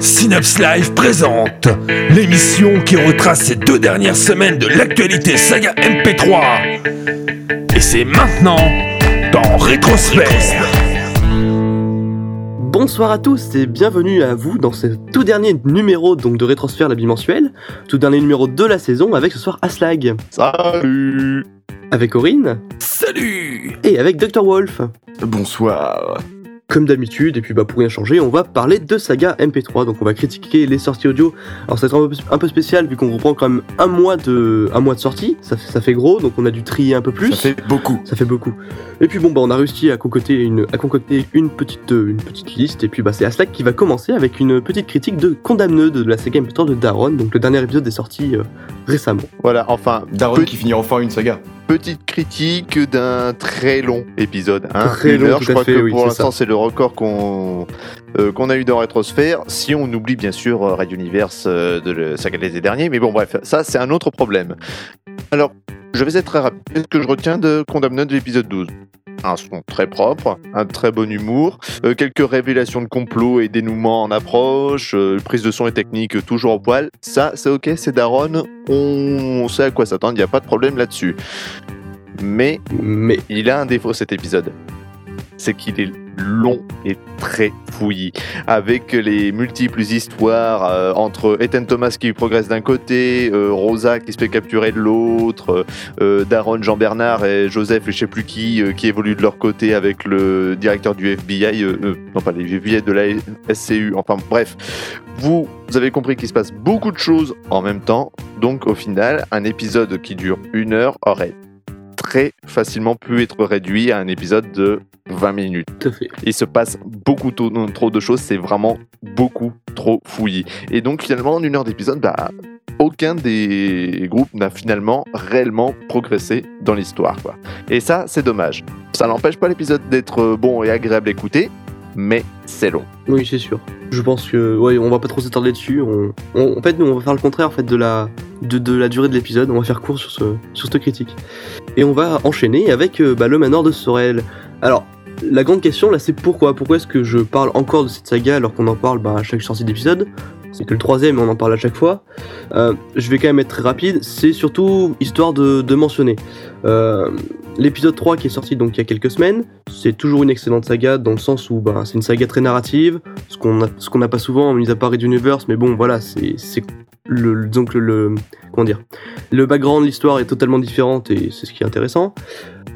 Synapse Live présente l'émission qui retrace ces deux dernières semaines de l'actualité saga MP3. Et c'est maintenant dans Rétrosphère. Bonsoir à tous et bienvenue à vous dans ce tout dernier numéro donc de Rétrosphère la bimensuelle, tout dernier numéro de la saison avec ce soir Aslag, Salut avec Aurine Salut et avec Dr Wolf. Bonsoir Comme d'habitude, et puis bah pour rien changer, on va parler de saga MP3, donc on va critiquer les sorties audio. Alors ça va être un peu, spécial vu qu'on reprend quand même un mois de, un mois de sortie, ça fait, ça fait gros, donc on a dû trier un peu plus. Ça fait beaucoup Ça fait beaucoup. Et puis bon, bah, on a réussi à concocter une, à concocter une petite, euh, une petite liste. Et puis bah, c'est Aslak qui va commencer avec une petite critique de Condamneux de la saga MP3 de Daron. Donc le dernier épisode est sorti euh, récemment. Voilà, enfin, Darwin pe- qui finit enfin une saga. Petite critique d'un très long épisode. Hein, Très Une long, heure, je crois fait, que oui, pour l'instant c'est le record qu'on euh, qu'on a eu dans Rétrosphère, si on oublie bien sûr euh, Radio Universe euh, de le saga des derniers, mais bon bref, ça c'est un autre problème. Alors, je vais être très rapide. Qu'est-ce que je retiens de Condamned de l'épisode 12 un son très propre, un très bon humour, euh, quelques révélations de complot et dénouements en approche, euh, prise de son et technique toujours au poil. Ça, c'est ok, c'est Daron, on, sait à quoi s'attendre, il n'y a pas de problème là-dessus. Mais Mais il a un défaut cet épisode. C'est qu'il est long et très fouillis. Avec les multiples histoires euh, entre Ethan Thomas qui progresse d'un côté, euh, Rosa qui se fait capturer de l'autre, euh, Daron, Jean-Bernard et Joseph et je sais plus qui euh, qui évoluent de leur côté avec le directeur du FBI, euh, euh, non pas les FBI de la SCU, enfin bref. Vous, vous avez compris qu'il se passe beaucoup de choses en même temps. Donc au final, un épisode qui dure une heure aurait très facilement pu être réduit à un épisode de 20 minutes. tout à fait. Il se passe beaucoup trop, trop de choses, c'est vraiment beaucoup trop fouillis. Et donc finalement, en une heure d'épisode, bah, aucun des groupes n'a finalement réellement progressé dans l'histoire. quoi. Et ça, c'est dommage. Ça n'empêche pas l'épisode d'être bon et agréable à écouter, mais c'est long. Oui, c'est sûr. Je pense que ouais, on va pas trop s'attarder dessus. On, on- en fait, nous, on va faire le contraire en fait de la de, de la durée de l'épisode. On va faire court sur ce sur cette critique. Et on va enchaîner avec euh, bah, le manoir de Sorel. Alors, la grande question là, c'est pourquoi? Pourquoi est-ce que je parle encore de cette saga alors qu'on en parle bah, à chaque sortie d'épisode? C'est que le troisième, on en parle à chaque fois. Euh, je vais quand même être très rapide. C'est surtout histoire de, de mentionner. Euh, L'épisode 3 qui est sorti donc il y a quelques semaines, c'est toujours une excellente saga dans le sens où ben, c'est une saga très narrative, ce qu'on n'a pas souvent, mis à part Red Universe, mais bon voilà, c'est le, donc le, comment dire, le background l'histoire est totalement différente et c'est ce qui est intéressant.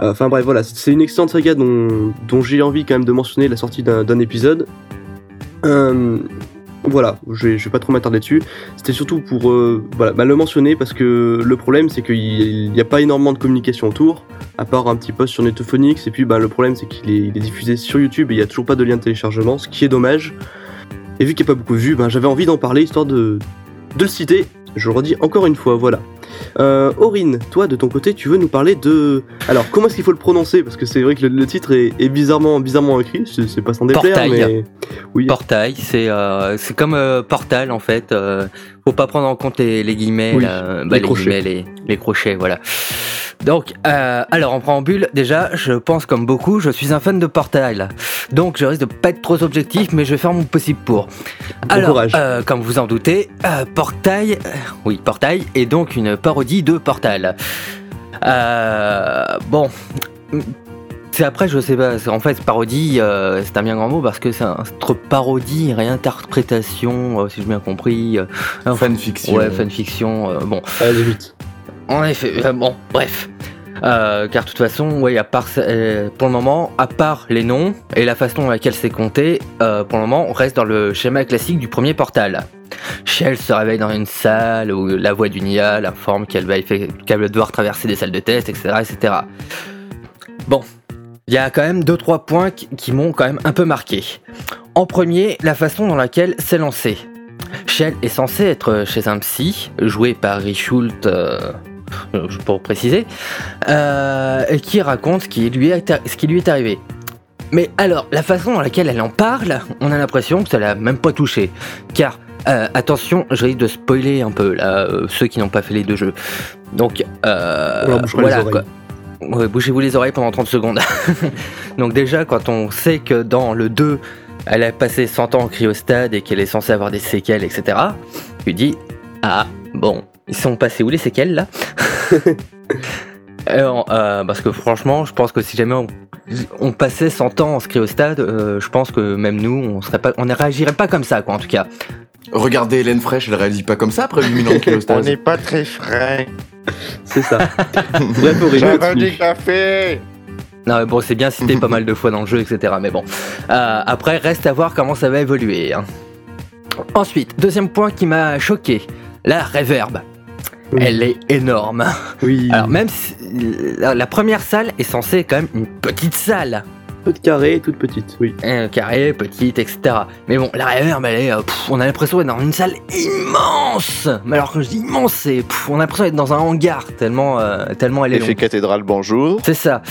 Euh, Enfin bref, voilà, c'est une excellente saga dont, dont j'ai envie quand même de mentionner la sortie d'un épisode. Euh, voilà, je vais, pas trop m'attarder dessus. C'était surtout pour euh, voilà, bah, le mentionner parce que le problème c'est qu'il n'y a pas énormément de communication autour, à part un petit post sur Netophonix. Et puis bah, le problème c'est qu'il est, il est diffusé sur YouTube et il n'y a toujours pas de lien de téléchargement, ce qui est dommage. Et vu qu'il n'y a pas beaucoup de vues, bah, j'avais envie d'en parler histoire de, de le citer. Je le redis encore une fois, voilà. Euh, Aurine, toi de ton côté, tu veux nous parler de. Alors, comment est-ce qu'il faut le prononcer? Parce que c'est vrai que le, le titre est, est bizarrement, bizarrement écrit, c'est pas sans déplaire, Portail. mais. Oui, Portail, c'est euh, c'est comme euh, portal en fait. euh, faut pas prendre en compte les, les guillemets, Oui, là, les bah, les, crochets. guillemets, les, les crochets, voilà. Donc, euh, alors en préambule, déjà, je pense comme beaucoup, je suis un fan de Portail. Donc, je risque de pas être trop objectif, mais je vais faire mon possible pour. Alors, courage. euh, comme vous en doutez, euh, Portail, euh, oui, Portail est donc une parodie de Portal. Euh, bon. C'est après, je sais pas. En fait, parodie, euh, c'est un bien grand mot parce que c'est entre parodie et réinterprétation, euh, si j'ai bien compris. euh, Fanfiction. Ouais, fanfiction. bon, allez vite. En effet, euh, bon, bref. Euh, car de toute façon, ouais, à part, euh, pour le moment, à part les noms et la façon dans laquelle c'est compté, pour le moment, on reste dans le schéma classique du premier portal. Shell se réveille dans une salle où la voix d'une IA l'informe qu'elle va, qu'elle va devoir traverser des salles de test, etc. etc. Bon, il y a quand même deux trois points qui, m'ont quand même un peu marqué. En premier, la façon dans laquelle c'est lancé. Shell est censé être chez un psy, joué par Richult, pour préciser, euh, qui raconte ce qui, lui est, ce qui lui est arrivé. Mais alors, la façon dans laquelle elle en parle, on a l'impression que ça l'a même pas touché. Car, euh, attention, je risque de spoiler un peu là, euh, ceux qui n'ont pas fait les deux jeux. Donc, euh, voilà oreilles. quoi. ouais, bougez-vous les oreilles pendant 30 secondes. Donc déjà, quand on sait que dans le 2, elle a passé 100 ans en cryostade et qu'elle est censée avoir des séquelles, etc., tu dis, ah, bon, ils sont passés où les séquelles, là Alors, euh, Parce que franchement, je pense que si jamais on, on passait 100 ans en cryostade, euh, je pense que même nous, on serait pas, on ne réagirait pas comme ça, quoi, en tout cas. Regardez Hélène Fraîche, elle réagit pas comme ça après 8000 ans de On cryostase. n'est pas très frais. C'est ça. Bref, J'avais du café. Non, mais bon, c'est bien cité pas mal de fois dans le jeu, etc. Mais bon. Euh, après, reste à voir comment ça va évoluer. hein. Ensuite, deuxième point qui m'a choqué la reverb. Oui. Elle est énorme. Oui, Alors, même si la, la première salle est censée être quand même une petite salle. peu de carré, toute petite, oui. Un carré, petite, etc. Mais bon, la reverb, elle est. euh, pff, on a l'impression d'être dans une salle immense. Mais alors, quand je dis immense, c'est. pff, on a l'impression d'être dans un hangar, tellement, euh, tellement elle est Effet longue. cathédrale, bonjour. C'est ça.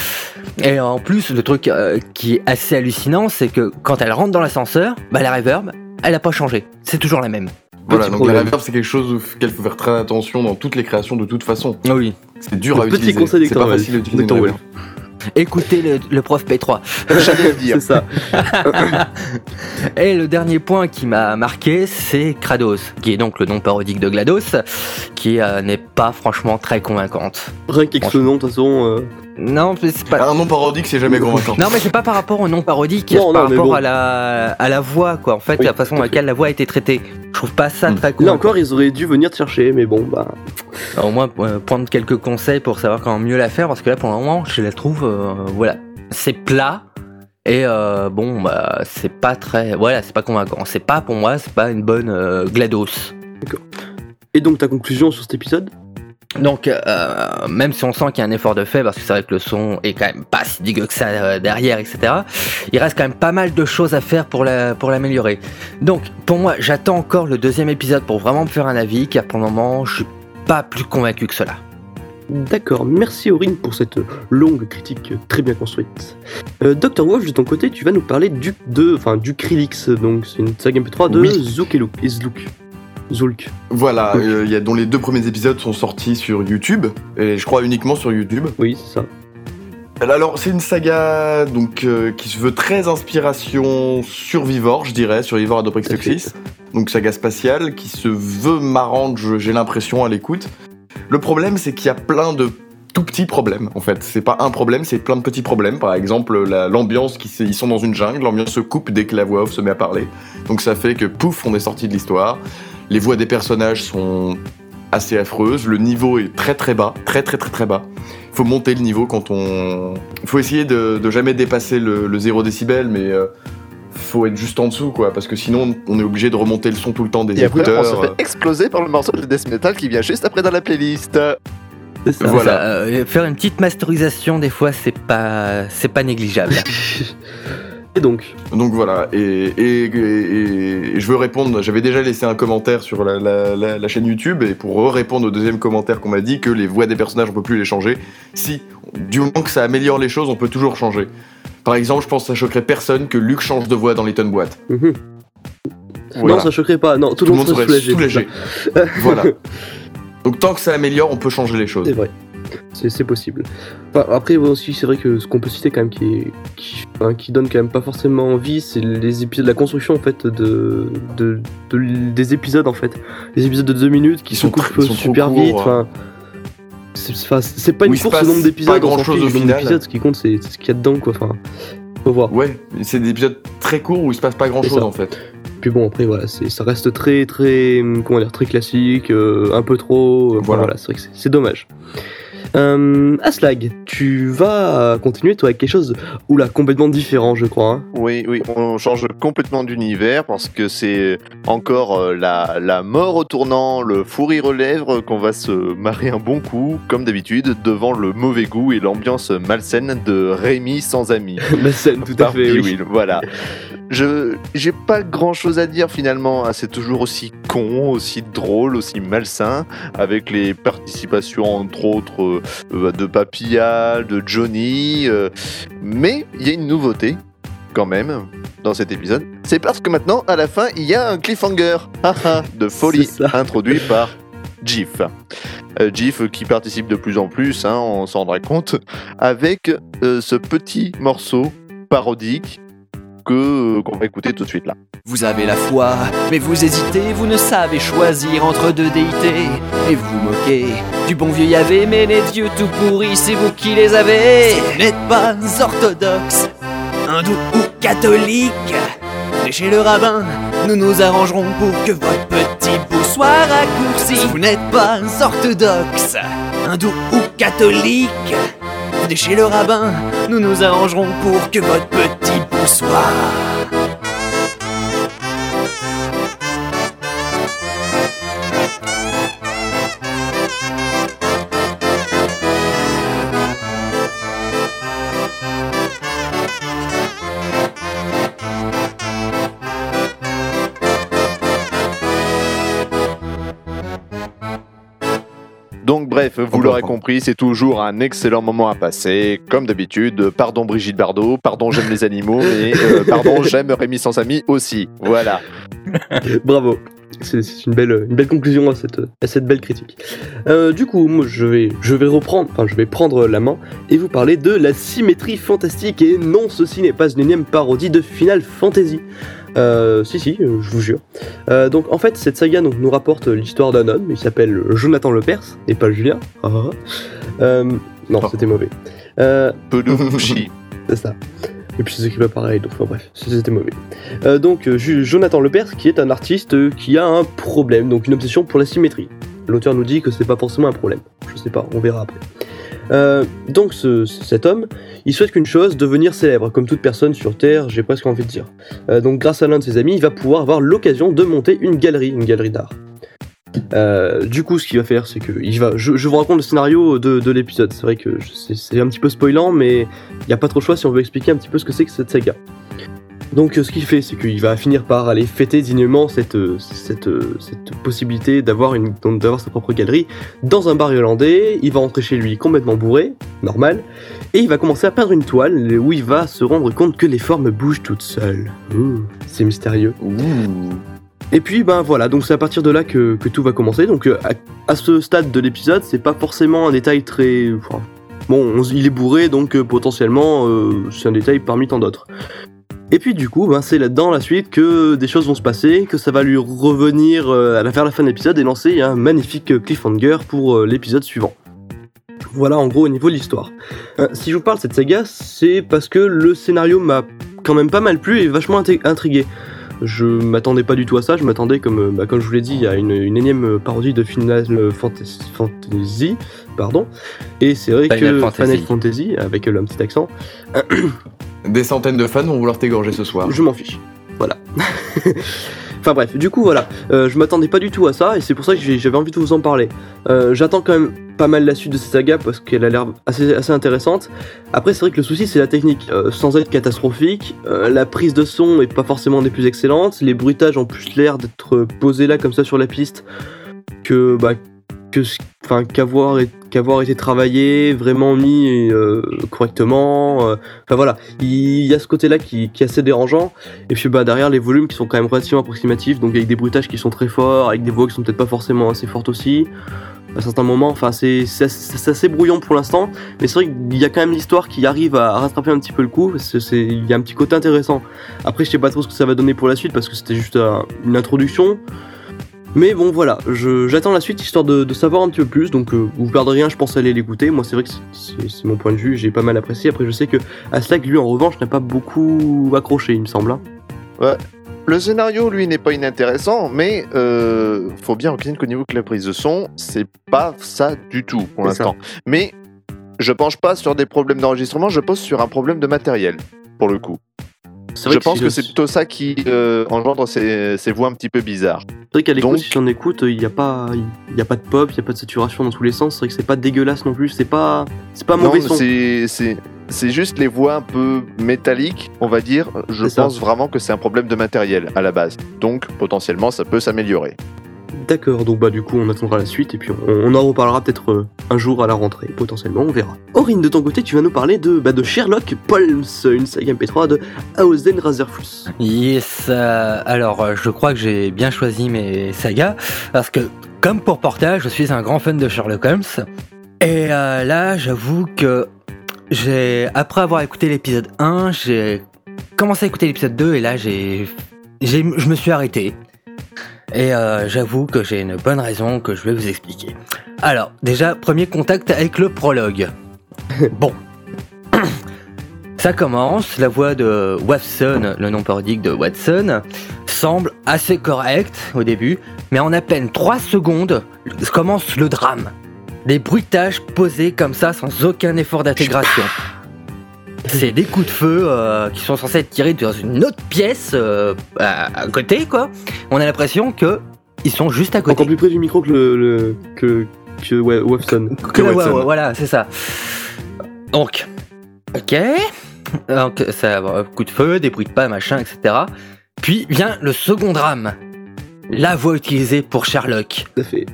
Et en plus, le truc euh, qui est assez hallucinant, c'est que quand elle rentre dans l'ascenseur, bah, la reverb, elle a pas changé. C'est toujours la même. Voilà, Petit donc problème. la reverb c'est quelque chose auquel faut faire très attention dans toutes les créations de toute façon. Oui. C'est dur Le à petit utiliser. conseil C'est pas facile à Well. utiliser. une. Écoutez le, le prof P3. J'allais le dire. C'est ça. Et le dernier point qui m'a marqué, c'est Kratos, qui est donc le nom parodique de GLaDOS, qui euh, n'est pas franchement très convaincante. Rien qu'avec ce nom, de toute façon. euh, Non, mais c'est pas. Un nom parodique, c'est jamais convaincant. Non, mais c'est pas par rapport au nom parodique, Non, c'est par non, mais rapport bon. à, la, à la voix, quoi. En fait, Oui, la façon à à laquelle la voix a été traitée. Je trouve pas ça Hmm. très Là convaincant. encore, ils auraient dû venir te chercher, mais bon, bah. Au moins, euh, prendre quelques conseils pour savoir comment mieux la faire, parce que là, pour le moment, je la trouve, euh, voilà, c'est plat. Et euh, bon, bah, c'est pas très. Voilà, c'est pas convaincant. C'est pas, pour moi, c'est pas une bonne euh, GLaDOS. Et donc, ta conclusion sur cet épisode? Donc, euh, même si on sent qu'il y a un effort de fait, parce que c'est vrai que le son est quand même pas si dégueu que ça euh, derrière, etc., il reste quand même pas mal de choses à faire pour la- pour l'améliorer. Donc, pour moi, j'attends encore le deuxième épisode pour vraiment me faire un avis, car pour le moment, je suis pas plus convaincu que cela. D'accord, merci Aurine pour cette longue critique très bien construite. Euh, Dr. Wolf, de ton côté, tu vas nous parler du, de, enfin, du donc c'est une saga MP3 de Oui. Zouk et Look-. Zulk. Voilà, euh, il y a, dont les deux premiers épisodes sont sortis sur YouTube, et je crois uniquement sur YouTube. Oui, c'est ça. Alors, c'est une saga donc euh, qui se veut très inspiration survivor, je dirais, survivor à fait. Toxis. Donc, saga spatiale qui se veut marrante, j'ai l'impression, à l'écoute. Le problème, c'est qu'il y a plein de tout petits problèmes, en fait. C'est pas un problème, c'est plein de petits problèmes. Par exemple, la- l'ambiance, qui ils sont dans une jungle, l'ambiance se coupe dès que la voix off se met à parler. Donc, ça fait que pouf, on est sorti de l'histoire. Les voix des personnages sont assez affreuses. Le niveau est très très bas, très très très très bas faut monter le niveau quand on. faut essayer de, de jamais dépasser le, le 0 décibel, mais euh, faut être juste en dessous, quoi, parce que sinon on est obligé de remonter le son tout le temps des Et après, on écouteurs. se fait exploser par le morceau de death metal qui vient juste après dans la playlist. C'est ça. Voilà. Ça, euh, faire une petite masterisation, des fois, c'est pas, c'est pas négligeable. Et donc, Donc voilà, et, et- et- et je veux répondre, j'avais déjà laissé un commentaire sur la, la- la- la chaîne YouTube, et pour répondre au deuxième commentaire qu'on m'a dit que les voix des personnages on peut plus les changer, si, du moment que ça améliore les choses, on peut toujours changer. Par exemple, je pense que ça choquerait personne que Luc change de voix dans les tonnes boîtes. mhm. Voilà. non, ça choquerait pas. Non, tout, Tout le monde serait soulagé. soulagé. voilà. Donc tant que ça améliore, on peut changer les choses. C'est vrai. C'est possible. Enfin, après, aussi, c'est vrai que ce qu'on peut citer quand même qui, est- qui, donne quand même pas forcément envie, c'est les épisodes, la construction en fait de, de, de- des épisodes en fait. Les épisodes de 2 minutes qui Ils se sont coupent sont super vite. Enfin, c'est pas une course au nombre d'épisodes, grand-chose fiche au final. Ce qui compte, c'est ce qu'il y a dedans, quoi. Enfin, faut voir. Ouais, c'est des épisodes très courts où il se passe pas grand chose ça. en fait. Puis bon, après, voilà, ça reste très, très, hum, comment dire, très classique, euh, un peu trop. euh, Voilà. Voilà, c'est vrai que c'est dommage. Euh, Aslag, tu vas continuer toi avec quelque chose oula complètement différent, je crois. hein. Oui, oui, on change complètement d'univers parce que c'est encore euh, la, la mort au tournant, le fou rire aux lèvres qu'on va se marrer un bon coup, comme d'habitude, devant le mauvais goût et l'ambiance malsaine de Rémi sans amis. La scène, tout à fait. oui. Voilà. Je j'ai pas grand chose à dire finalement. hein. C'est toujours aussi con, aussi drôle, aussi malsain, avec les participations entre autres de Papilla, de Johnny. euh, mais il y a une nouveauté quand même dans cet épisode. C'est parce que maintenant, à la fin, il y a un cliffhanger de folie introduit par GIF. Euh, GIF qui participe de plus en plus, hein, on s'en rendra compte, avec euh, ce petit morceau parodique que euh, qu'on va écouter tout de suite là. Vous avez la foi, mais vous hésitez, vous ne savez choisir entre deux déités. Et vous vous moquez du bon vieux Yahvé, mais les dieux tout pourris, c'est vous qui les avez. Vous n'êtes pas orthodoxe, hindou ou catholique, chez le rabbin, nous nous arrangerons pour que votre petit bout soit raccourci. Si vous n'êtes pas orthodoxe, hindou ou catholique, chez le rabbin, nous nous arrangerons pour que votre petit bout bref, vous l'aurez compris, c'est toujours un excellent moment à passer, comme d'habitude. Pardon Brigitte Bardot, pardon j'aime les animaux, mais euh, pardon j'aime Rémi sans amis aussi. Voilà. Bravo. C'est une belle, une belle conclusion à cette, à cette belle critique. Euh, du coup, moi, je vais, je vais reprendre, enfin, je vais prendre la main et vous parler de la symétrie fantastique. Et non, ceci n'est pas une énième parodie de Final Fantasy. Euh, si, si, euh, je vous jure. Euh, donc, en fait, cette saga donc, nous rapporte l'histoire d'un homme. Il s'appelle Jonathan Lepers et pas Julien. Ah, ah. Euh, non, c'était mauvais. Euh, Peu de chi. c'est ça. Et puis ça s'écrit pas pareil, donc enfin, bref, c'était mauvais. Euh, donc euh, Jonathan Lepers, qui est un artiste euh, qui a un problème, donc une obsession pour la symétrie. L'auteur nous dit que c'est pas forcément un problème. Je sais pas, on verra après. Donc ce- cet homme, il souhaite qu'une chose, devenir célèbre, comme toute personne sur Terre, j'ai presque envie de dire. Donc grâce à l'un de ses amis, il va pouvoir avoir l'occasion de monter une galerie, une galerie d'art. Euh, du coup, ce qu'il va faire, c'est que il va. Je, vous raconte le scénario de, de l'épisode. C'est vrai que c'est un petit peu spoilant, mais il n'y a pas trop de choix si on veut expliquer un petit peu ce que c'est que cette saga. Donc euh, ce qu'il fait, c'est qu'il va finir par aller fêter dignement cette, euh, cette, cette possibilité d'avoir sa propre galerie dans un bar irlandais. Il va rentrer chez lui complètement bourré, normal, et il va commencer à peindre une toile où il va se rendre compte que les formes bougent toutes seules. Ouh, c'est mystérieux. Et puis ben voilà, donc c'est à partir de là que, tout va commencer. Donc euh, à, ce stade de l'épisode, c'est pas forcément un détail très. bon, on- il est bourré, donc euh, potentiellement euh, c'est un détail parmi tant d'autres. Et puis du coup, ben, c'est là-dedans la suite que des choses vont se passer, que ça va lui revenir euh, à la, vers la fin de l'épisode et lancer un magnifique cliffhanger pour l'épisode suivant. Voilà en gros au niveau de l'histoire. Si je vous parle de cette saga, c'est parce que le scénario m'a quand même pas mal plu et vachement intrigué. Je m'attendais pas du tout à ça, je m'attendais comme, euh, bah, comme je vous l'ai dit, à une, une énième euh, parodie de Final Fantasy, pardon. Et c'est vrai Final que Fantasy. Final Fantasy, avec euh, un petit accent, Des centaines de fans vont vouloir t'égorger ce soir. je m'en fiche. Voilà. enfin bref, du coup voilà, Euh, je m'attendais pas du tout à ça et c'est pour ça que j'avais envie de vous en parler. Euh, J'attends quand même pas mal la suite de cette saga parce qu'elle a l'air assez, intéressante. Après c'est vrai que le souci c'est la technique, Euh, sans être catastrophique, la prise de son est pas forcément des plus excellentes, les bruitages ont plus l'air d'être posés là comme ça sur la piste que bah que enfin qu'avoir qu'avoir été travaillé vraiment mis euh, correctement euh, enfin voilà il y a ce côté là qui, qui est assez dérangeant et puis bah derrière les volumes qui sont quand même relativement approximatifs, donc avec des bruitages qui sont très forts, avec des voix qui sont peut-être pas forcément assez fortes aussi. À certains moments, enfin c'est assez, assez brouillon pour l'instant, mais c'est vrai qu'il y a quand même l'histoire qui arrive à rattraper un petit peu le coup. c'est- Il y a un petit côté intéressant. Après, je sais pas trop ce que ça va donner pour la suite parce que c'était juste un- une introduction. Mais bon, voilà, j'attends la suite histoire de, de savoir un petit peu plus. Donc, euh, vous perdez rien, je pense aller l'écouter. Moi, c'est vrai que c'est- mon point de vue, j'ai pas mal apprécié. Après, je sais que Aslak, lui, en revanche, n'a pas beaucoup accroché, il me semble. hein. Le scénario, lui, n'est pas inintéressant, mais euh, faut bien reconnaître qu'au niveau de la prise de son, c'est pas ça du tout pour l'instant. Mais je penche pas sur des problèmes d'enregistrement, je pense sur un problème de matériel, pour le coup. Je pense que c'est plutôt ça qui euh, engendre ces, ces voix un petit peu bizarres. C'est vrai qu'à l'écoute, Donc- si on écoute, il n'y a pas, y a pas de pop, il y a pas de saturation dans tous les sens. C'est vrai que c'est pas dégueulasse non plus. C'est pas, pas Non, mauvais son. c'est c'est- juste les voix un peu métalliques, on va dire. Je ça. pense vraiment que c'est un problème de matériel à la base. Donc potentiellement, ça peut s'améliorer. D'accord. Donc bah du coup, on attendra la suite et puis on, en reparlera peut-être euh, un jour à la rentrée, potentiellement, on verra. Aurine, de ton côté, tu vas nous parler de, bah, de Sherlock Holmes, une saga MP3 de Hausen Razerfuss. Yes, euh, alors euh, je crois que j'ai bien choisi mes sagas parce que comme pour Portage, je suis un grand fan de Sherlock Holmes. Et là, j'avoue que j'ai, après avoir écouté l'épisode 1, j'ai commencé à écouter l'épisode 2 et là, j'ai, je me suis arrêté. Et euh, j'avoue que j'ai une bonne raison que je vais vous expliquer. Alors, déjà, premier contact avec le prologue. bon. Ça commence, la voix de Watson, le nom parodique de Watson, semble assez correcte au début, mais en à peine 3 secondes commence le drame. Des bruitages posés comme ça sans aucun effort d'intégration. C'est des coups de feu euh, qui sont censés être tirés dans une autre pièce euh, à, à côté, quoi. On a l'impression que ils sont juste à côté. Encore plus près du micro que le, le- que que ouais. Que la- Watson. ouais, ouais, voilà, c'est ça. Donc, ok. Donc, ça, coup de feu, des bruits de pas, machin, etc. Puis vient le second drame. La voix utilisée pour Sherlock. Tout à fait.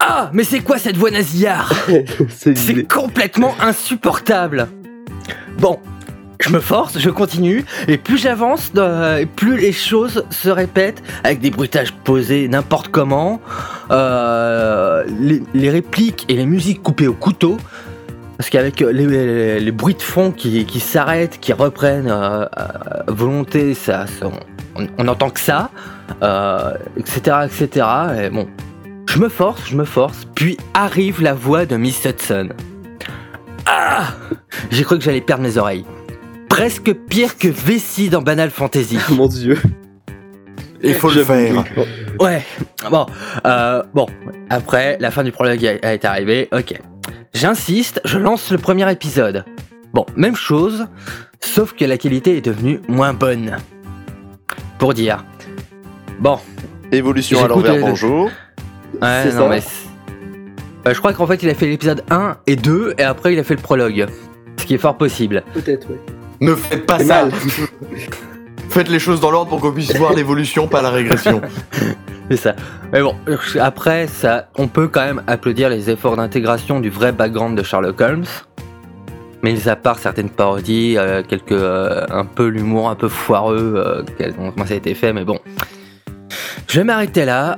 Ah, mais c'est quoi cette voix nasillard C'est C'est complètement insupportable. Bon, je me force, je continue, et plus j'avance, euh, plus les choses se répètent avec des bruitages posés n'importe comment, euh, les, répliques et les musiques coupées au couteau. Parce qu'avec les, bruits de fond qui, s'arrêtent, qui reprennent euh, à volonté, ça, on, on entend que ça, euh, etc., etc. Et bon, je me force, je me force, puis arrive la voix de Miss Hudson. Ah J'ai cru que j'allais perdre mes oreilles. Presque pire que Vessie dans Banal Fantasy. Mon dieu. Il faut le faire. Ouais, bon, euh, bon, après, la fin du prologue été arrivée, ok. J'insiste, je lance le premier épisode. Bon, même chose, sauf que la qualité est devenue moins bonne. Pour dire. Bon, Évolution à l'envers, bonjour. Ouais, non, ça. mais. Euh, je crois qu'en fait, il a fait l'épisode 1 et 2, et après, il a fait le prologue. Ce qui est fort possible. Peut-être, ouais. Ne faites pas ça. mal. Faites les choses dans l'ordre pour qu'on puisse voir l'évolution, pas la régression. C'est ça. Mais bon, après, ça, on peut quand même applaudir les efforts d'intégration du vrai background de Sherlock Holmes. Mais à part certaines parodies, euh, quelques, euh, un peu l'humour un peu foireux, euh, comment ça a été fait, mais bon. Je vais m'arrêter là.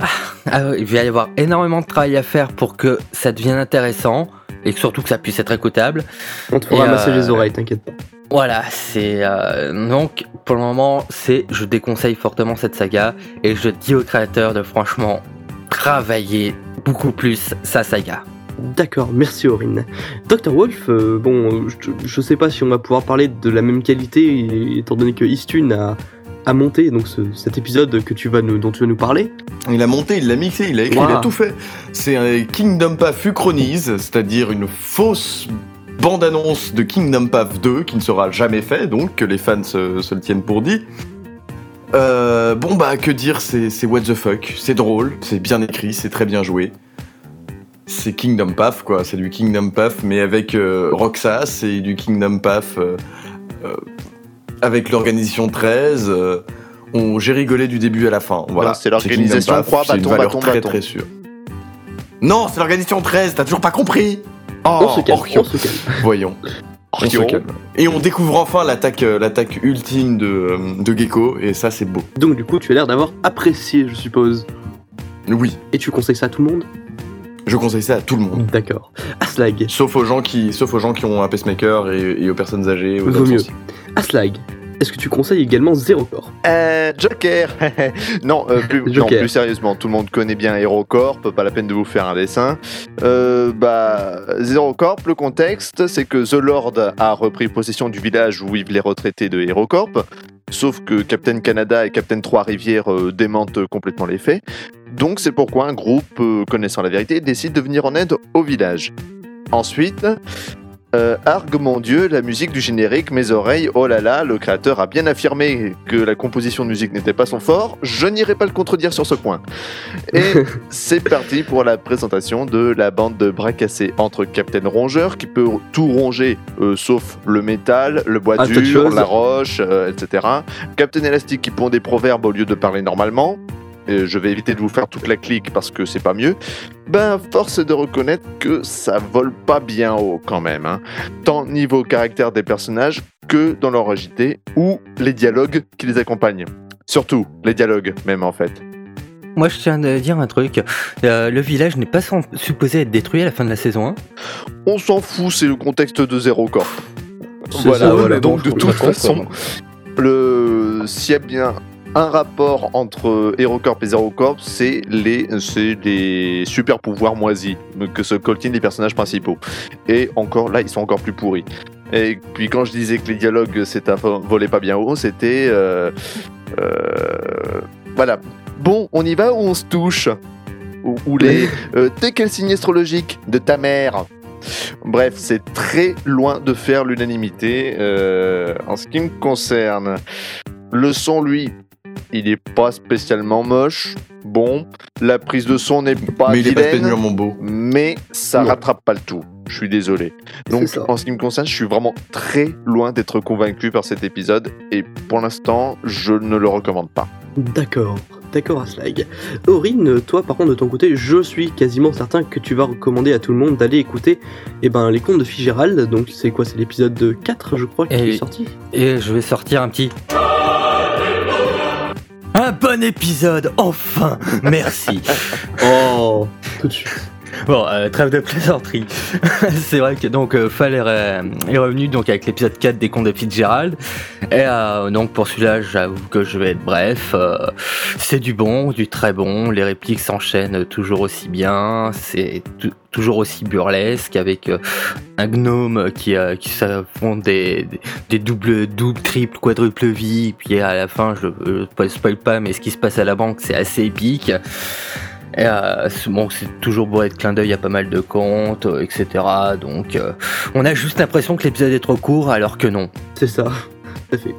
Ah, Il va y avoir énormément de travail à faire pour que ça devienne intéressant et surtout que ça puisse être écoutable. On te fera masser euh, les oreilles, t'inquiète pas. Voilà, c'est euh, donc pour le moment, c'est je déconseille fortement cette saga et je dis aux créateurs de franchement travailler beaucoup plus sa saga. D'accord, merci Aurine. Dr. Wolf, euh, bon, je, je sais pas si on va pouvoir parler de la même qualité, étant donné que Istune a, a monté donc ce- cet épisode que tu vas nous, dont tu vas nous parler. Il a monté, il l'a mixé, il a écrit, il a tout fait. C'est un Kingdom Path Uchronise, c'est-à-dire une fausse bande-annonce de Kingdom Path 2 qui ne sera jamais fait, donc que les fans se, se le tiennent pour dit. Euh, bon bah que dire, c'est what the fuck, c'est drôle, c'est bien écrit, c'est très bien joué. C'est Kingdom Path quoi, c'est du Kingdom Path mais avec euh, Roxas et du Kingdom Path euh, avec l'organisation 13. euh, on- J'ai rigolé du début à la fin. Voilà. Non, c'est l'organisation Kingdom Path, 3, c'est une bâton, valeur bâton, très bâton. très sûre. Non, c'est l'organisation 13, t'as toujours pas compris Oh, on se calme, Orchio. on se calme. Voyons. On se calme. Et on découvre enfin l'attaque euh, l'attaque ultime de, euh, de Gecko, et ça c'est beau. Donc du coup, tu as l'air d'avoir apprécié, je suppose. Oui, Et tu conseilles ça à tout le monde? Je conseille ça à tout le monde. D'accord. Aslag. Sauf aux gens qui, sauf aux gens qui ont un pacemaker et, et aux personnes âgées. Aux Vaut mieux. Aslag. Est-ce que tu conseilles également Zero Corps Euh, Joker non, euh, plus, non, plus sérieusement, tout le monde connaît bien HeroCorp, pas la peine de vous faire un dessin. Euh, bah, Zero Corp, le contexte, c'est que The Lord a repris possession du village où vivent les retraités de HeroCorp, sauf que Captain Canada et Captain Trois-Rivières euh, démentent complètement les faits. Donc c'est pourquoi un groupe euh, connaissant la vérité décide de venir en aide au village. Ensuite, euh, Argue mon dieu, la musique du générique, mes oreilles, oh là là, le créateur a bien affirmé que la composition de musique n'était pas son fort, je n'irai pas le contredire sur ce point. Et c'est parti pour la présentation de la bande de bras cassés entre Captain Rongeur, qui peut tout ronger, euh, sauf le métal, le bois dur, la roche, euh, etc. Captain Elastique qui pond des proverbes au lieu de parler normalement. Et je vais éviter de vous faire toute la clique parce que c'est pas mieux. Ben, force est de reconnaître que ça vole pas bien haut quand même. hein. Tant niveau caractère des personnages que dans leur agité ou les dialogues qui les accompagnent. Surtout les dialogues même en fait. moi je tiens à dire un truc. Euh, le village n'est pas supposé être détruit à la fin de la saison 1. On s'en fout, c'est le contexte de Zero Corp. Voilà, ça, voilà. donc Bon, de toute façon, le s'il y a bien un rapport entre HeroCorp et ZeroCorp, c'est les, c'est les super pouvoirs moisis que se coltinent les personnages principaux. Et encore là, ils sont encore plus pourris. Et puis quand je disais que les dialogues c'est un volaient pas bien haut, c'était euh, euh, voilà. Bon, on y va ou on se touche? Ou, ou les euh, t'es quel signe astrologique de ta mère? Bref, c'est très loin de faire l'unanimité. En ce qui me concerne, le son, lui, il est pas spécialement moche. Bon, la prise de son n'est pas Mais il est pas spécialement beau. mais ça Non. rattrape pas le tout. Je suis désolé. Donc, en ce qui me concerne, je suis vraiment très loin d'être convaincu par cet épisode. Et pour l'instant, je ne le recommande pas. D'accord, d'accord Aslag. Aurine, toi par contre de ton côté, je suis quasiment certain que tu vas recommander à tout le monde d'aller écouter eh ben, les contes de Fitzgerald. Donc c'est quoi? C'est l'épisode 4 je crois qui Et- est sorti? Et je vais sortir un petit. Un bon épisode, enfin Merci Oh Tout de suite. Bon, euh, trêve de plaisanterie. c'est vrai que donc euh, Fall est, est revenu donc avec l'épisode 4 des contes de Fitzgerald. Et euh, donc pour celui-là, j'avoue que je vais être bref. Euh, c'est du bon, du très bon. Les répliques s'enchaînent toujours aussi bien. C'est tou- toujours aussi burlesque avec euh, un gnome qui, euh, qui s'affronte des, des, des doubles, doubles, triples, quadruples vies. Puis à la fin, je ne spoil pas, mais ce qui se passe à la banque, c'est assez épique. Et, euh, c'est- bon, c'est toujours bourré de clin d'œil à pas mal de contes, euh, etc. Donc, euh, on a juste l'impression que l'épisode est trop court, alors que non. C'est ça, tout à fait.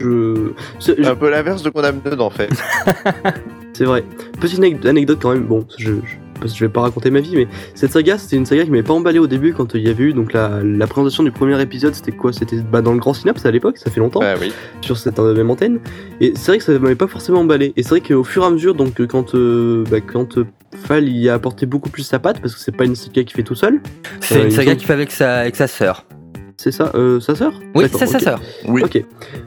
Je... c'est- je- Un peu l'inverse de Condamned en fait. C'est vrai. Petite anec- anecdote quand même, bon, je, je, parce que je vais pas raconter ma vie, mais cette saga, c'était une saga qui m'avait pas emballé au début quand il y avait eu donc la, la présentation du premier épisode, c'était quoi? C'était bah, dans le Grand Synapse à l'époque, ça fait longtemps. Ah oui. sur cette euh, même antenne. Et c'est vrai que ça m'avait pas forcément emballé. Et c'est vrai qu'au fur et à mesure, donc euh, quand, euh, bah, quand euh, Fall y a apporté beaucoup plus sa patte, parce que c'est pas une saga qui fait tout seul, C'est Euh, une saga qu'il fait avec sa, avec sa sœur. C'est ça, euh, sa sœur Oui, c'est sa sœur. Oui. Ok,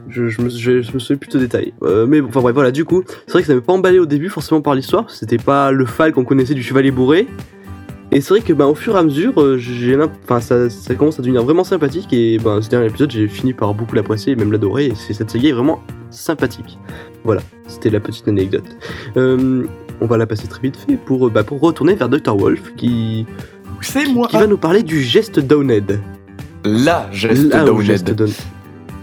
je, je me, je, je me souviens plus de détails. Euh, mais bon, enfin bref, voilà, du coup, c'est vrai que ça m'avait pas emballé au début forcément par l'histoire, c'était pas le Fall qu'on connaissait du chevalier bourré. Et c'est vrai que bah, au fur et à mesure, euh, j'ai enfin, ça, ça commence à devenir vraiment sympathique et ben ce dernier épisode, j'ai fini par beaucoup l'apprécier et même l'adorer. Et c'est- cette saga est vraiment sympathique. Voilà, c'était la petite anecdote. Euh, on va la passer très vite fait pour, bah, pour retourner vers Dr. Wolf qui, C'est qui, moi. qui va nous parler du geste Downhead. La geste Ah, au Downhead. geste Down-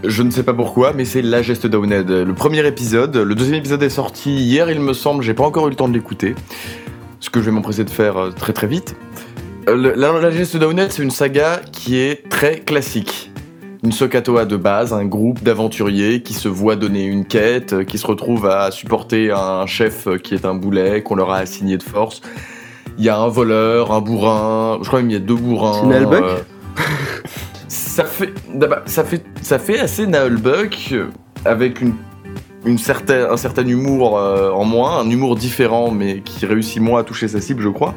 Je ne sais pas pourquoi, mais c'est la geste Downhead. Le premier épisode, le deuxième épisode est sorti hier, il me semble, j'ai pas encore eu le temps de l'écouter. Ce que je vais m'empresser de faire euh, très très vite. Euh, le- la, la geste Downhead, c'est une saga qui est très classique. Une Sokatoa de base, un groupe d'aventuriers qui se voit donner une quête, euh, qui se retrouve à supporter un chef qui est un boulet, qu'on leur a assigné de force. Il y a un voleur, un bourrin, je crois même il y a deux bourrins. C'est ça fait, ça fait, ça fait assez Nullbuck euh, avec une, une certaine, un certain humour euh, en moins, un humour différent, mais qui réussit moins à toucher sa cible, je crois.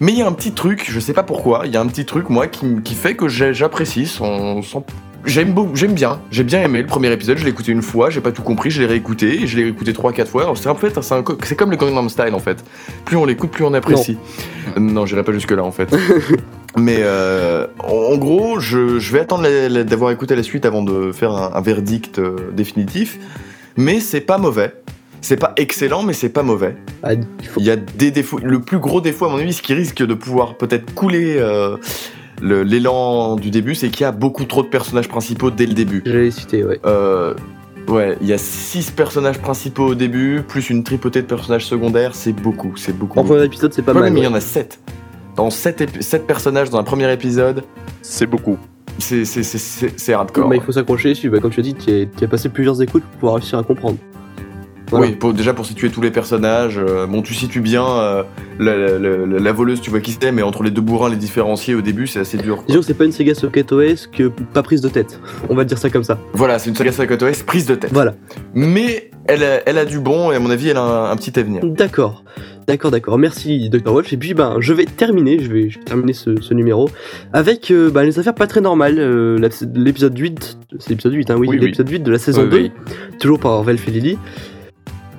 Mais il y a un petit truc, je sais pas pourquoi, il y a un petit truc moi qui, fait que j'apprécie son, son- J'aime j'aime bien, j'ai bien aimé le premier épisode, je l'ai écouté une fois, j'ai pas tout compris, je l'ai réécouté, et je l'ai réécouté 3-4 fois. C'est en fait, c'est comme le Gangnam Style en fait. Plus on l'écoute, plus on apprécie. Euh, Non, j'irai pas jusque là en fait. Mais euh, en gros, je, je vais attendre d'avoir écouté la suite avant de faire un, un verdict euh, définitif. Mais c'est pas mauvais. C'est pas excellent, mais c'est pas mauvais. Ah, il faut- Il y a des défauts. Le plus gros défaut, à mon avis, ce qui risque de pouvoir peut-être couler euh, l'élan du début, c'est qu'il y a beaucoup trop de personnages principaux dès le début. J'allais citer, ouais. Ouais, il y a six personnages principaux au début, plus une tripotée de personnages secondaires, c'est beaucoup, c'est beaucoup. En premier épisode, c'est pas Ouais, mal. mais il y en a 7. Dans 7, personnages dans un premier épisode, C'est beaucoup. c'est c'est- c'est- c'est- c'est hardcore. Bah, il faut s'accrocher dessus. Bah, comme tu as dit, tu as, tu as passé plusieurs écoutes pour pouvoir réussir à comprendre. Voilà. Oui, pour- déjà pour situer tous les personnages, euh, bon, tu situes bien euh, la, la- la- la voleuse, tu vois qui c'est, mais entre les deux bourrins, les différencier au début, c'est assez dur. quoi. Disons que c'est pas une saga Sokatoesque, pas prise de tête. On va dire ça comme ça. Voilà, c'est une saga Sakatoa prise de tête. Voilà. Mais elle a, elle a du bon, et à mon avis, elle a un, un petit avenir. D'accord. D'accord, d'accord. Merci, Dr. Wolf. Et puis, ben, je vais terminer, je vais, je vais terminer ce, ce numéro avec euh, ben, les affaires pas très normales. euh, l'épisode 8, c'est l'épisode 8, hein, oui, Oui, oui. l'épisode 8 de la saison Oui, 2, oui. toujours par Orwell et Lily.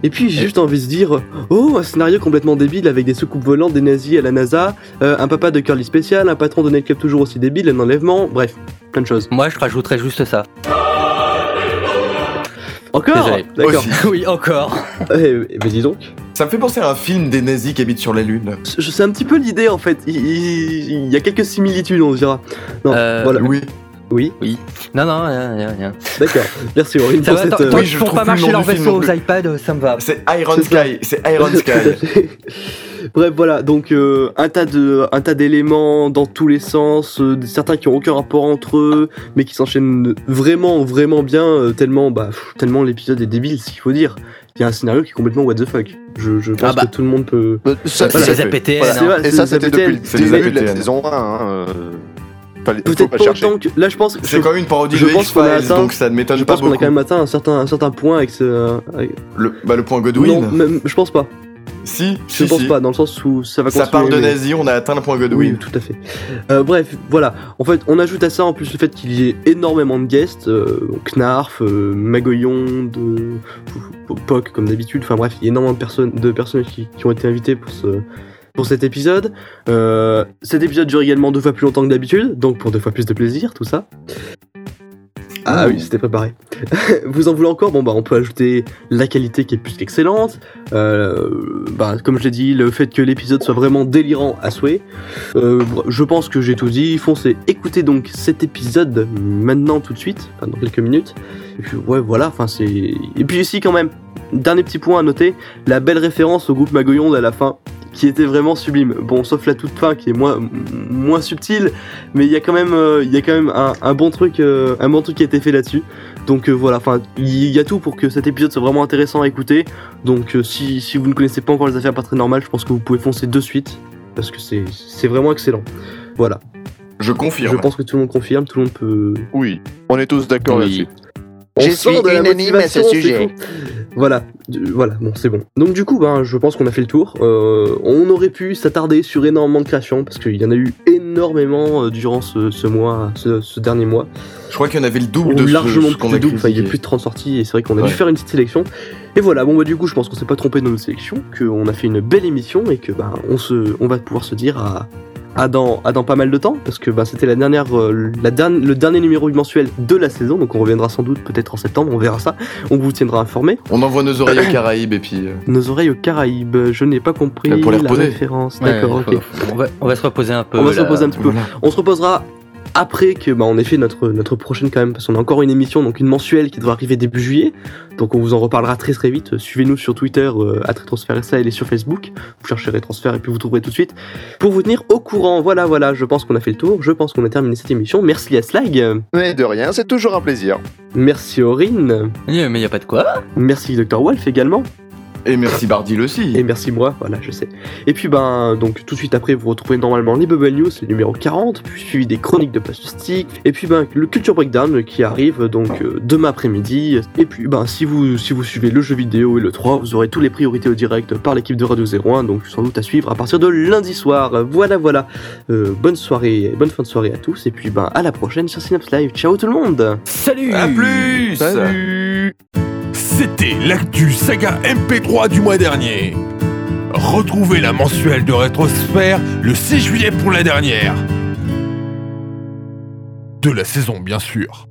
Et puis j'ai juste envie de se dire Oh, un scénario complètement débile avec des soucoupes volantes, des nazis à la NASA, euh, un papa de curly spécial, un patron de nightclub toujours aussi débile, un enlèvement, bref, plein de choses. Moi, je rajouterais juste ça. Encore Désolé. D'accord. Aussi. oui, encore. Eh, eh ben dis donc. Ça me fait penser à un film des nazis qui habitent sur la Lune. Je- C'est un petit peu l'idée en fait. Il, il- il y a quelques similitudes, on dira. Non, Euh, voilà. Oui. Oui, Non, non, rien, rien, rien. d'accord. Merci Aurine Ça pour va, cette. tant, euh, Oui, qu'ils je font trouve pas plus le marcher nom leur du film vaisseau non aux iPads, ça me va. C'est Iron C'est ça. Sky. C'est Iron Sky. Bref, voilà, donc euh, un tas de, un tas d'éléments dans tous les sens, euh, certains qui ont aucun rapport entre eux, mais qui s'enchaînent vraiment, vraiment bien, euh, tellement, bah, pff, tellement l'épisode est débile, ce qu'il faut dire. Il y a un scénario qui est complètement what the fuck. Je, je pense Ah bah. que tout le monde peut. Euh, Ça, Voilà. C'est ça- les APTN. voilà. C'est Et c'est ça, c'était depuis C'est le début de la saison 1. Hein, euh, Peut-être pas pas chercher. autant que. Là, je pense. C'est quand même une parodie je de pense qu'on a X-Files, atteint- donc ça ne m'étonne Je pas pense qu'on a quand même atteint un certain, un certain point avec ce. avec- Le, bah, le point Godwin. Non, même, je pense pas. Si, Je si, pense si. pas, dans le sens où ça va Ça parle de mais- nazis, on a atteint le point Oui, Godwin. tout à fait. Euh, bref, voilà. En fait, on ajoute à ça en plus le fait qu'il y ait énormément de guests, euh, Knarf, euh, Magoyon, de Poc comme d'habitude. Enfin bref, il y a énormément de personnes, de personnes qui, qui ont été invitées pour ce pour cet épisode. Euh, cet épisode dure également deux fois plus longtemps que d'habitude, donc pour deux fois plus de plaisir, tout ça. Ah oui, c'était préparé. Vous en voulez encore? Bon bah on peut ajouter la qualité qui est plus qu'excellente. Euh, bah, comme je l'ai dit, le fait que l'épisode soit vraiment délirant à souhait. Euh, je pense que j'ai tout dit. Foncez, écoutez donc cet épisode maintenant tout de suite, enfin, dans quelques minutes. Et puis ouais voilà, enfin c'est. Et puis ici quand même, dernier petit point à noter, la belle référence au groupe Magoyonde à la fin, qui était vraiment sublime. Bon, sauf la toute fin qui est moins moins subtile, mais il y a quand même euh, il y a quand même un, un bon truc euh, un bon truc qui a été fait là-dessus. Donc euh, voilà, enfin il y a tout pour que cet épisode soit vraiment intéressant à écouter. Donc si, si vous ne connaissez pas encore les affaires pas très normales, je pense que vous pouvez foncer de suite parce que c'est c'est vraiment excellent. Voilà, Je confirme. je pense que tout le monde confirme, tout le monde peut. Oui, on est tous d'accord Oui. là-dessus. On Je suis de unanime à ce sujet. Voilà, voilà, bon c'est bon. Donc du coup, ben, je pense qu'on a fait le tour. Euh, on aurait pu s'attarder sur énormément de créations parce qu'il y en a eu énormément euh, durant ce, ce mois, ce, ce dernier mois. Je crois qu'il y en avait le double Ou de ce- largement ce plus qu'on a double. Enfin, il y a plus de 30 sorties et c'est vrai qu'on a Ouais. dû faire une petite sélection. Et voilà, bon bah du coup, je pense qu'on s'est pas trompé dans notre sélection, qu'on a fait une belle émission et que ben on se, on va pouvoir se dire à, à dans, à dans pas mal de temps parce que ben, c'était la dernière, euh, la dernière, le dernier numéro mensuel de la saison, donc on reviendra sans doute peut-être en septembre, on verra ça. On vous tiendra informé. On envoie nos oreilles aux Caraïbes et puis. euh, Nos oreilles aux Caraïbes, je n'ai pas compris Euh, pour les la reposer. référence. Ouais, D'accord, ok. On va, on va se reposer un peu. On va se reposer un petit peu. voilà. On se reposera après que bah, on ait fait notre, notre prochaine quand même, parce qu'on a encore une émission, donc une mensuelle qui devra arriver début juillet. Donc on vous en reparlera très très vite. Suivez-nous sur Twitter, euh, à Rétransfert SAL et sur Facebook. Vous cherchez Rétransfert et puis vous trouverez tout de suite. Pour vous tenir au courant, voilà, voilà, je pense qu'on a fait le tour. Je pense qu'on a terminé cette émission. Merci à Slag. Mais de rien, c'est toujours un plaisir. Merci Aurine. Mais y a pas de quoi. Merci Dr. Wolf également. Et merci Bardil aussi. Et merci moi, voilà, je sais. Et puis ben, donc tout de suite après, vous retrouvez normalement les Bubble News, le numéro 40, puis suivi des chroniques de plastique, et puis ben le Culture Breakdown qui arrive donc euh, demain après-midi. Et puis ben si vous si vous suivez le jeu vidéo et le 3, vous aurez toutes les priorités au direct par l'équipe de Radio 01, donc sans doute à suivre à partir de lundi soir. Voilà voilà. Euh, bonne soirée, bonne fin de soirée à tous, et puis ben à la prochaine sur Synapse Live. Ciao tout le monde. Salut A plus Salut C'était l'actu saga MP3 du mois dernier. Retrouvez la mensuelle de Rétrosphère le 6 juillet pour la dernière. De la saison, bien sûr.